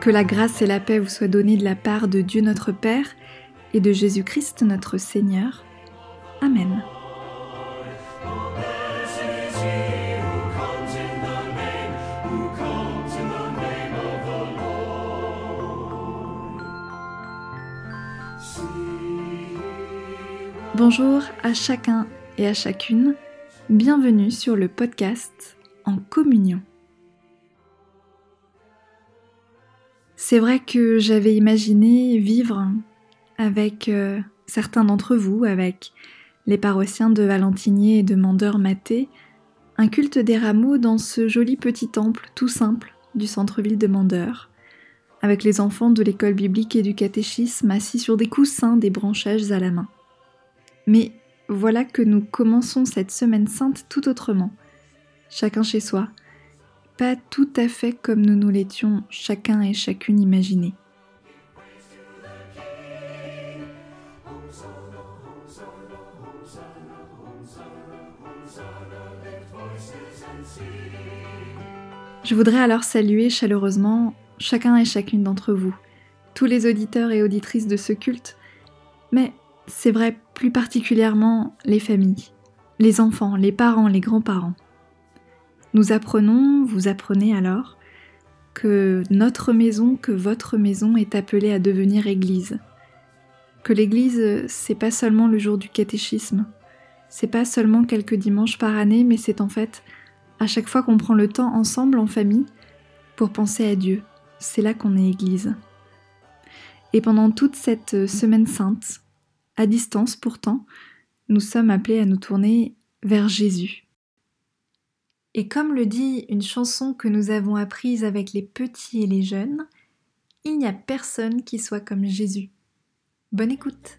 Que la grâce et la paix vous soient données de la part de Dieu notre Père et de Jésus-Christ notre Seigneur. Amen. Bonjour à chacun et à chacune, bienvenue sur le podcast En communion. C'est vrai que j'avais imaginé vivre avec euh, certains d'entre vous, avec les paroissiens de Valentinier et de Mandeur Maté, un culte des rameaux dans ce joli petit temple tout simple du centre-ville de Mandeur, avec les enfants de l'école biblique et du catéchisme assis sur des coussins des branchages à la main. Mais voilà que nous commençons cette semaine sainte tout autrement, chacun chez soi, pas tout à fait comme nous nous l'étions chacun et chacune imaginé. Je voudrais alors saluer chaleureusement chacun et chacune d'entre vous, tous les auditeurs et auditrices de ce culte, mais c'est vrai plus particulièrement les familles, les enfants, les parents, les grands-parents. Nous apprenons, vous apprenez alors, que notre maison, que votre maison est appelée à devenir église. Que l'église, c'est pas seulement le jour du catéchisme, c'est pas seulement quelques dimanches par année, mais c'est en fait à chaque fois qu'on prend le temps ensemble en famille pour penser à Dieu. C'est là qu'on est église. Et pendant toute cette semaine sainte, à distance pourtant, nous sommes appelés à nous tourner vers Jésus. Et comme le dit une chanson que nous avons apprise avec les petits et les jeunes, il n'y a personne qui soit comme Jésus. Bonne écoute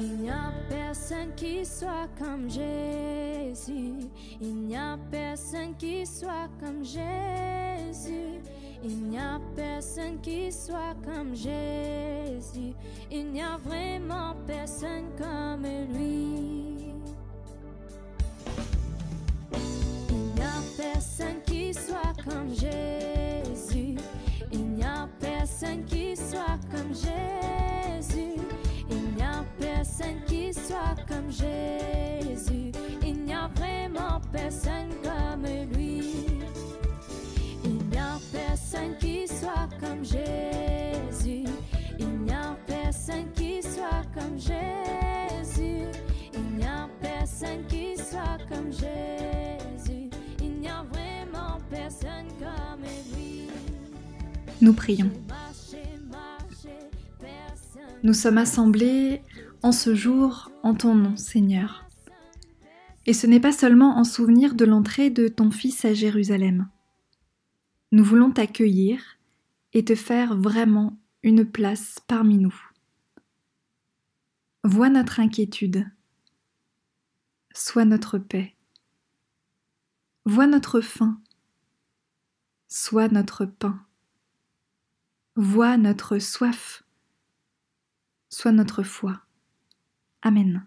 Il n'y a personne qui soit comme Jésus. Il n'y a personne qui soit comme Jésus. Il n'y a personne qui soit comme Jésus. Il n'y a vraiment personne comme lui. Nous prions. Nous sommes assemblés en ce jour en ton nom, Seigneur. Et ce n'est pas seulement en souvenir de l'entrée de ton Fils à Jérusalem. Nous voulons t'accueillir et te faire vraiment une place parmi nous. Vois notre inquiétude. Sois notre paix. Vois notre faim. Sois notre pain. Vois notre soif soit notre foi. Amen.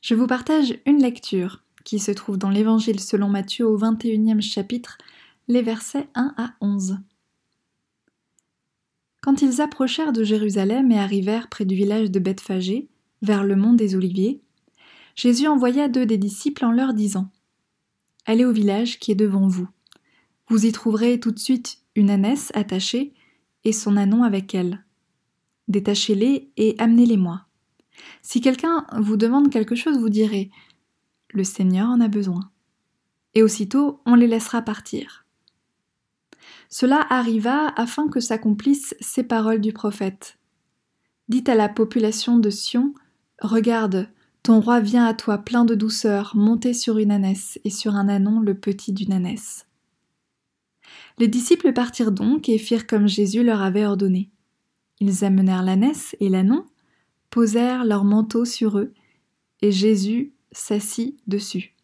Je vous partage une lecture qui se trouve dans l'Évangile selon Matthieu au 21e chapitre, les versets 1 à 11. Quand ils approchèrent de Jérusalem et arrivèrent près du village de Bethphagée, vers le mont des Oliviers, Jésus envoya deux des disciples en leur disant Allez au village qui est devant vous. Vous y trouverez tout de suite une ânesse attachée et son anon avec elle. Détachez-les et amenez-les-moi. Si quelqu'un vous demande quelque chose, vous direz Le Seigneur en a besoin. Et aussitôt, on les laissera partir. Cela arriva afin que s'accomplissent ces paroles du prophète. Dites à la population de Sion Regarde, Ton roi vient à toi plein de douceur, monté sur une ânesse, et sur un anon le petit d'une ânesse. Les disciples partirent donc et firent comme Jésus leur avait ordonné. Ils amenèrent l'ânesse et l'anon, posèrent leurs manteaux sur eux, et Jésus s'assit dessus.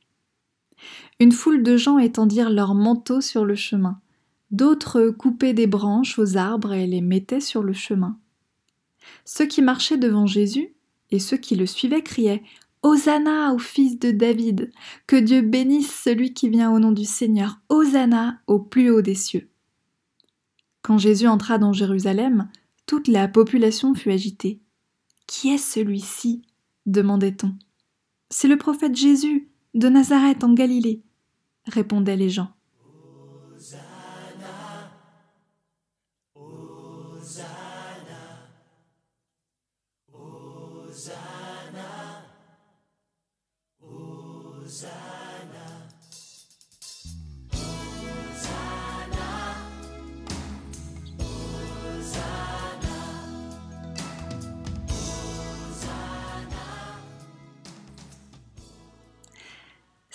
Une foule de gens étendirent leurs manteaux sur le chemin. D'autres coupaient des branches aux arbres et les mettaient sur le chemin. Ceux qui marchaient devant Jésus et ceux qui le suivaient criaient Hosanna au fils de David, que Dieu bénisse celui qui vient au nom du Seigneur, Hosanna au plus haut des cieux. Quand Jésus entra dans Jérusalem, toute la population fut agitée. Qui est celui-ci? demandait-on. C'est le prophète Jésus de Nazareth en Galilée, répondaient les gens.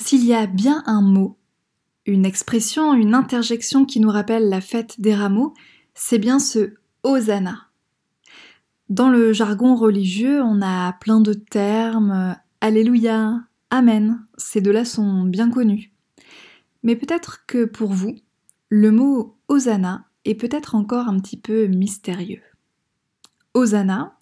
S'il y a bien un mot, une expression, une interjection qui nous rappelle la fête des rameaux, c'est bien ce Hosanna. Dans le jargon religieux, on a plein de termes, Alléluia, Amen, ces deux-là sont bien connus. Mais peut-être que pour vous, le mot Hosanna est peut-être encore un petit peu mystérieux. Hosanna,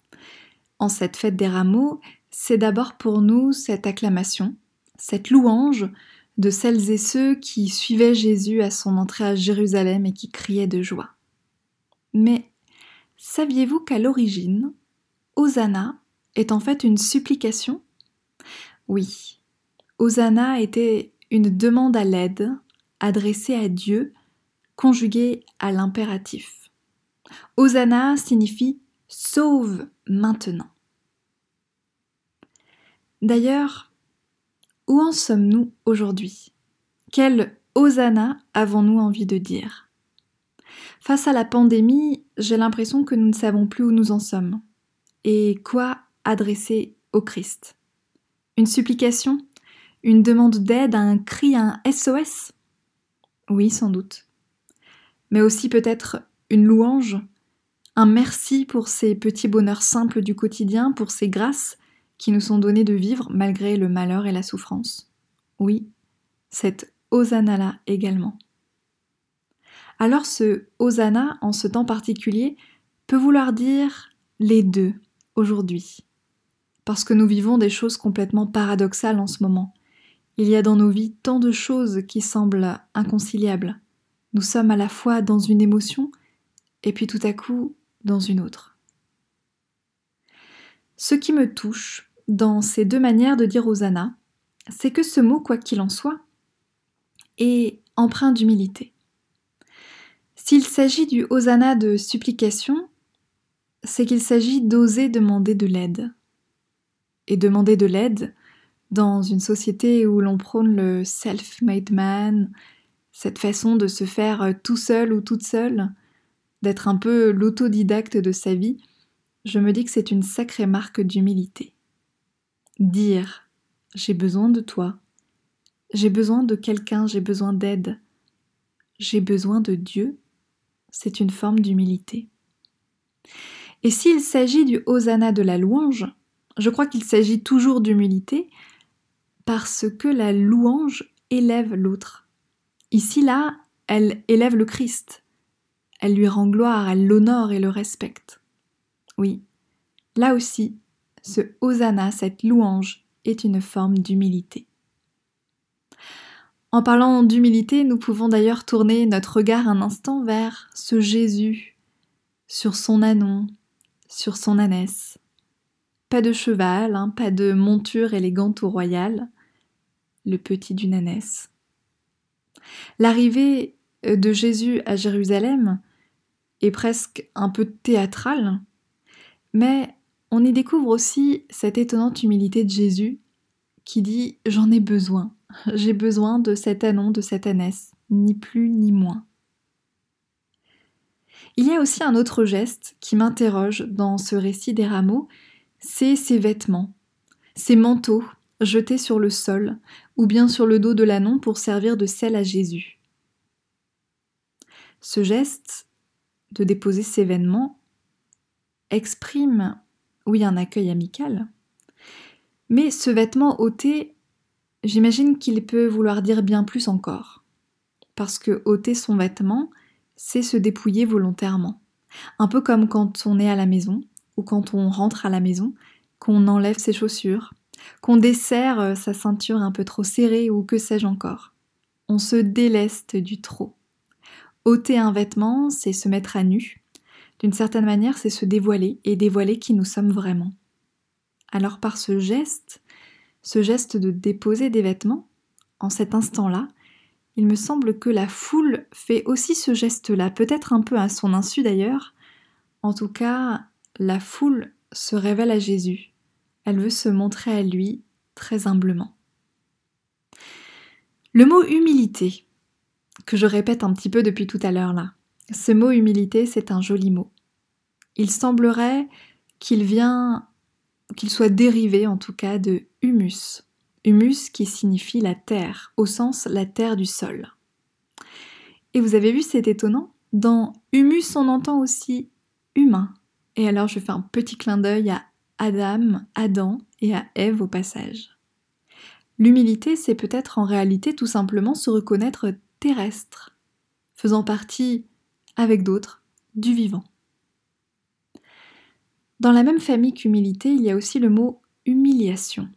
en cette fête des rameaux, c'est d'abord pour nous cette acclamation, cette louange de celles et ceux qui suivaient Jésus à son entrée à Jérusalem et qui criaient de joie. Mais saviez-vous qu'à l'origine, Hosanna est en fait une supplication? Oui, Hosanna était une demande à l'aide adressée à Dieu, conjuguée à l'impératif. Hosanna signifie sauve maintenant. D'ailleurs, où en sommes-nous aujourd'hui? Quel Hosanna avons-nous envie de dire? Face à la pandémie, j'ai l'impression que nous ne savons plus où nous en sommes. Et quoi adresser au Christ? Une supplication? Une demande d'aide? Un cri? Un SOS Oui, sans doute. Mais aussi peut-être une louange? Un merci pour ces petits bonheurs simples du quotidien, pour ces grâces? Qui nous sont donnés de vivre malgré le malheur et la souffrance. Oui, cette Hosanna-là également. Alors ce Hosanna, en ce temps particulier, peut vouloir dire les deux aujourd'hui. Parce que nous vivons des choses complètement paradoxales en ce moment. Il y a dans nos vies tant de choses qui semblent inconciliables. Nous sommes à la fois dans une émotion et puis tout à coup dans une autre. Ce qui me touche dans ces deux manières de dire Hosanna, c'est que ce mot, quoi qu'il en soit, est empreint d'humilité. S'il s'agit du Hosanna de supplication, c'est qu'il s'agit d'oser demander de l'aide. Et demander de l'aide dans une société où l'on prône le self-made man, cette façon de se faire tout seul ou toute seule, d'être un peu l'autodidacte de sa vie, je me dis que c'est une sacrée marque d'humilité. Dire j'ai besoin de toi, j'ai besoin de quelqu'un, j'ai besoin d'aide, j'ai besoin de Dieu, c'est une forme d'humilité. Et s'il s'agit du hosanna de la louange, je crois qu'il s'agit toujours d'humilité parce que la louange élève l'autre. Ici, là, elle élève le Christ. Elle lui rend gloire, elle l'honore et le respecte. Oui, là aussi, ce hosanna, cette louange, est une forme d'humilité. En parlant d'humilité, nous pouvons d'ailleurs tourner notre regard un instant vers ce Jésus, sur son anon, sur son ânesse. Pas de cheval, hein, pas de monture élégante ou royale, le petit d'une ânesse. L'arrivée de Jésus à Jérusalem est presque un peu théâtrale, mais on y découvre aussi cette étonnante humilité de Jésus qui dit J'en ai besoin, j'ai besoin de cet anon, de cette ânesse, ni plus ni moins. Il y a aussi un autre geste qui m'interroge dans ce récit des rameaux, c'est ses vêtements. ces manteaux jetés sur le sol ou bien sur le dos de l'ânon pour servir de sel à Jésus. Ce geste de déposer ces vêtements exprime, oui, un accueil amical, mais ce vêtement ôté, j'imagine qu'il peut vouloir dire bien plus encore. Parce que ôter son vêtement, c'est se dépouiller volontairement. Un peu comme quand on est à la maison, ou quand on rentre à la maison, qu'on enlève ses chaussures, qu'on desserre euh, sa ceinture un peu trop serrée, ou que sais-je encore. On se déleste du trop. ôter un vêtement, c'est se mettre à nu. D'une certaine manière, c'est se dévoiler et dévoiler qui nous sommes vraiment. Alors par ce geste, ce geste de déposer des vêtements, en cet instant-là, il me semble que la foule fait aussi ce geste-là, peut-être un peu à son insu d'ailleurs. En tout cas, la foule se révèle à Jésus. Elle veut se montrer à lui très humblement. Le mot humilité, que je répète un petit peu depuis tout à l'heure là, ce mot humilité, c'est un joli mot. Il semblerait qu'il vient qu'il soit dérivé en tout cas de humus. Humus qui signifie la terre, au sens la terre du sol. Et vous avez vu, c'est étonnant, dans humus on entend aussi humain. Et alors je fais un petit clin d'œil à Adam, Adam et à Ève au passage. L'humilité, c'est peut-être en réalité tout simplement se reconnaître terrestre, faisant partie, avec d'autres, du vivant. Dans la même famille qu'humilité, il y a aussi le mot humiliation.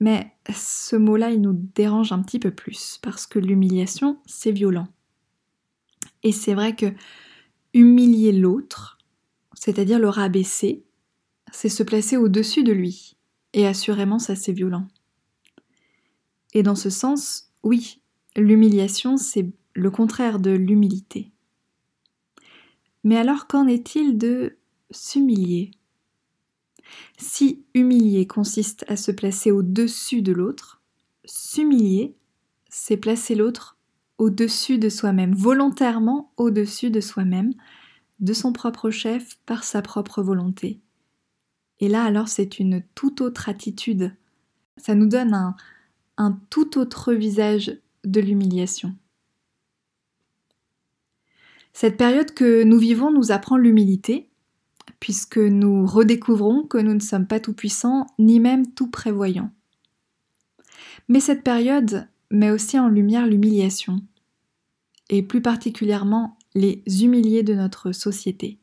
Mais ce mot-là, il nous dérange un petit peu plus, parce que l'humiliation, c'est violent. Et c'est vrai que humilier l'autre, c'est-à-dire le rabaisser, c'est se placer au-dessus de lui. Et assurément, ça c'est violent. Et dans ce sens, oui, l'humiliation, c'est le contraire de l'humilité. Mais alors qu'en est-il de s'humilier? Si humilier consiste à se placer au-dessus de l'autre, s'humilier, c'est placer l'autre au-dessus de soi-même, volontairement au-dessus de soi-même, de son propre chef par sa propre volonté. Et là alors c'est une toute autre attitude. Ça nous donne un, un tout autre visage de l'humiliation. Cette période que nous vivons nous apprend l'humilité, puisque nous redécouvrons que nous ne sommes pas tout-puissants ni même tout prévoyants. Mais cette période met aussi en lumière l'humiliation, et plus particulièrement les humiliés de notre société.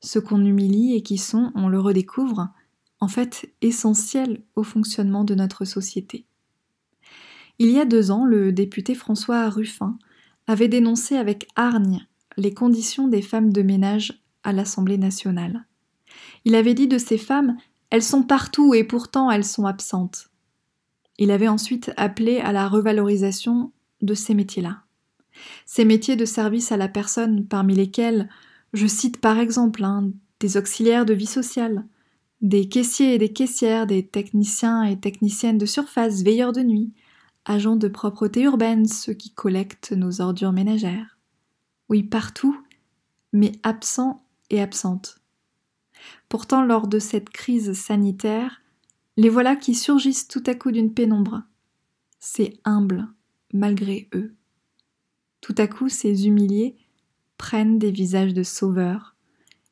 Ceux qu'on humilie et qui sont, on le redécouvre, en fait essentiels au fonctionnement de notre société. Il y a deux ans, le député François Ruffin avait dénoncé avec hargne les conditions des femmes de ménage à l'Assemblée nationale. Il avait dit de ces femmes Elles sont partout et pourtant elles sont absentes. Il avait ensuite appelé à la revalorisation de ces métiers-là. Ces métiers de service à la personne, parmi lesquels je cite par exemple hein, des auxiliaires de vie sociale, des caissiers et des caissières, des techniciens et techniciennes de surface, veilleurs de nuit, agents de propreté urbaine, ceux qui collectent nos ordures ménagères. Oui, partout, mais absents et absente. Pourtant, lors de cette crise sanitaire, les voilà qui surgissent tout à coup d'une pénombre. Ces humbles, malgré eux. Tout à coup, ces humiliés prennent des visages de sauveurs,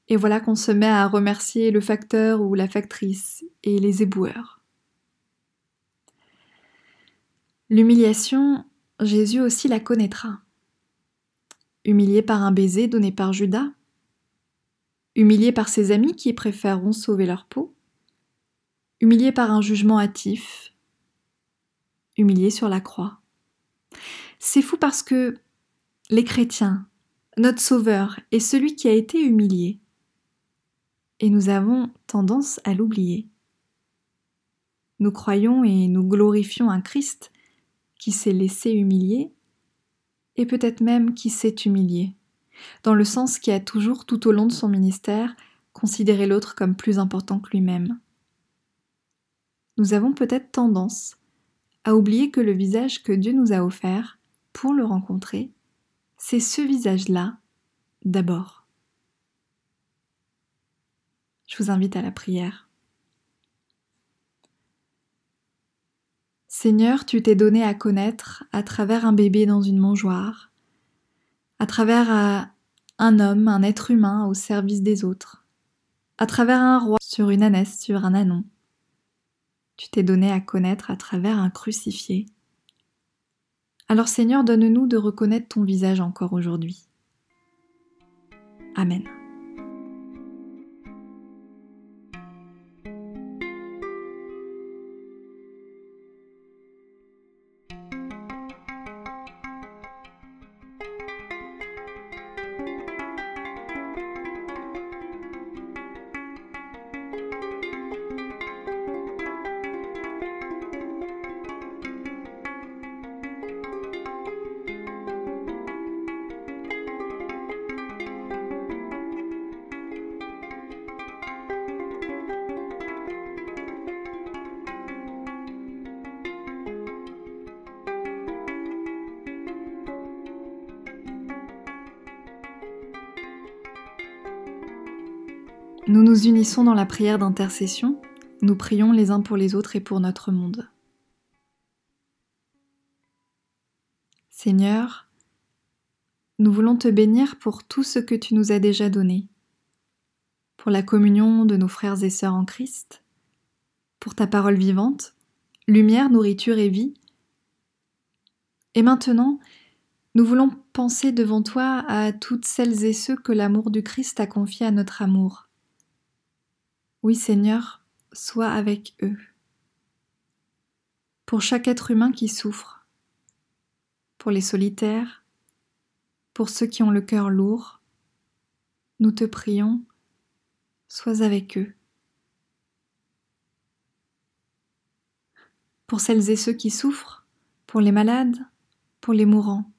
et voilà qu'on se met à remercier le facteur ou la factrice et les éboueurs. L'humiliation, Jésus aussi la connaîtra. Humilié par un baiser donné par Judas, humilié par ses amis qui préféreront sauver leur peau, humilié par un jugement hâtif, humilié sur la croix. C'est fou parce que les chrétiens, notre Sauveur, est celui qui a été humilié. Et nous avons tendance à l'oublier. Nous croyons et nous glorifions un Christ qui s'est laissé humilier et peut-être même qui s'est humilié dans le sens qui a toujours, tout au long de son ministère, considéré l'autre comme plus important que lui-même. Nous avons peut-être tendance à oublier que le visage que Dieu nous a offert pour le rencontrer, c'est ce visage-là d'abord. Je vous invite à la prière. Seigneur, tu t'es donné à connaître à travers un bébé dans une mangeoire, à travers un homme, un être humain au service des autres, à travers un roi sur une ânesse, sur un anon. Tu t'es donné à connaître à travers un crucifié. Alors Seigneur, donne-nous de reconnaître ton visage encore aujourd'hui. Amen. Nous nous unissons dans la prière d'intercession, nous prions les uns pour les autres et pour notre monde. Seigneur, nous voulons te bénir pour tout ce que tu nous as déjà donné, pour la communion de nos frères et sœurs en Christ, pour ta parole vivante, lumière, nourriture et vie. Et maintenant, nous voulons penser devant toi à toutes celles et ceux que l'amour du Christ a confiés à notre amour oui Seigneur, sois avec eux. Pour chaque être humain qui souffre, pour les solitaires, pour ceux qui ont le cœur lourd, nous te prions, sois avec eux. Pour celles et ceux qui souffrent, pour les malades, pour les mourants,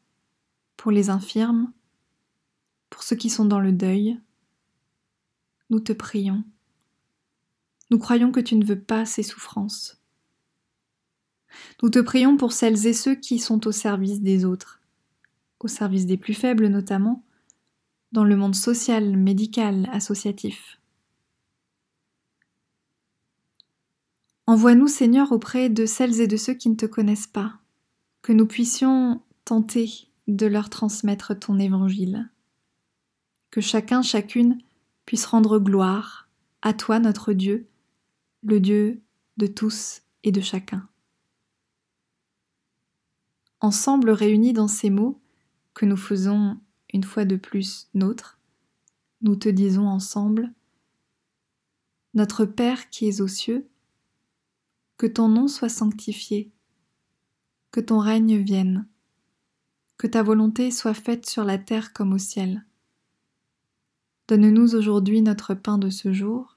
pour les infirmes, pour ceux qui sont dans le deuil, nous te prions. Nous croyons que tu ne veux pas ces souffrances. Nous te prions pour celles et ceux qui sont au service des autres, au service des plus faibles notamment, dans le monde social, médical, associatif. Envoie-nous, Seigneur, auprès de celles et de ceux qui ne te connaissent pas, que nous puissions tenter de leur transmettre ton évangile, que chacun, chacune puisse rendre gloire à toi, notre Dieu, le Dieu de tous et de chacun. Ensemble réunis dans ces mots que nous faisons une fois de plus nôtres, nous te disons ensemble, Notre Père qui es aux cieux, que ton nom soit sanctifié, que ton règne vienne, que ta volonté soit faite sur la terre comme au ciel. Donne-nous aujourd'hui notre pain de ce jour,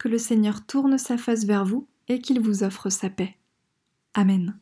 que le Seigneur tourne sa face vers vous et qu'il vous offre sa paix. Amen.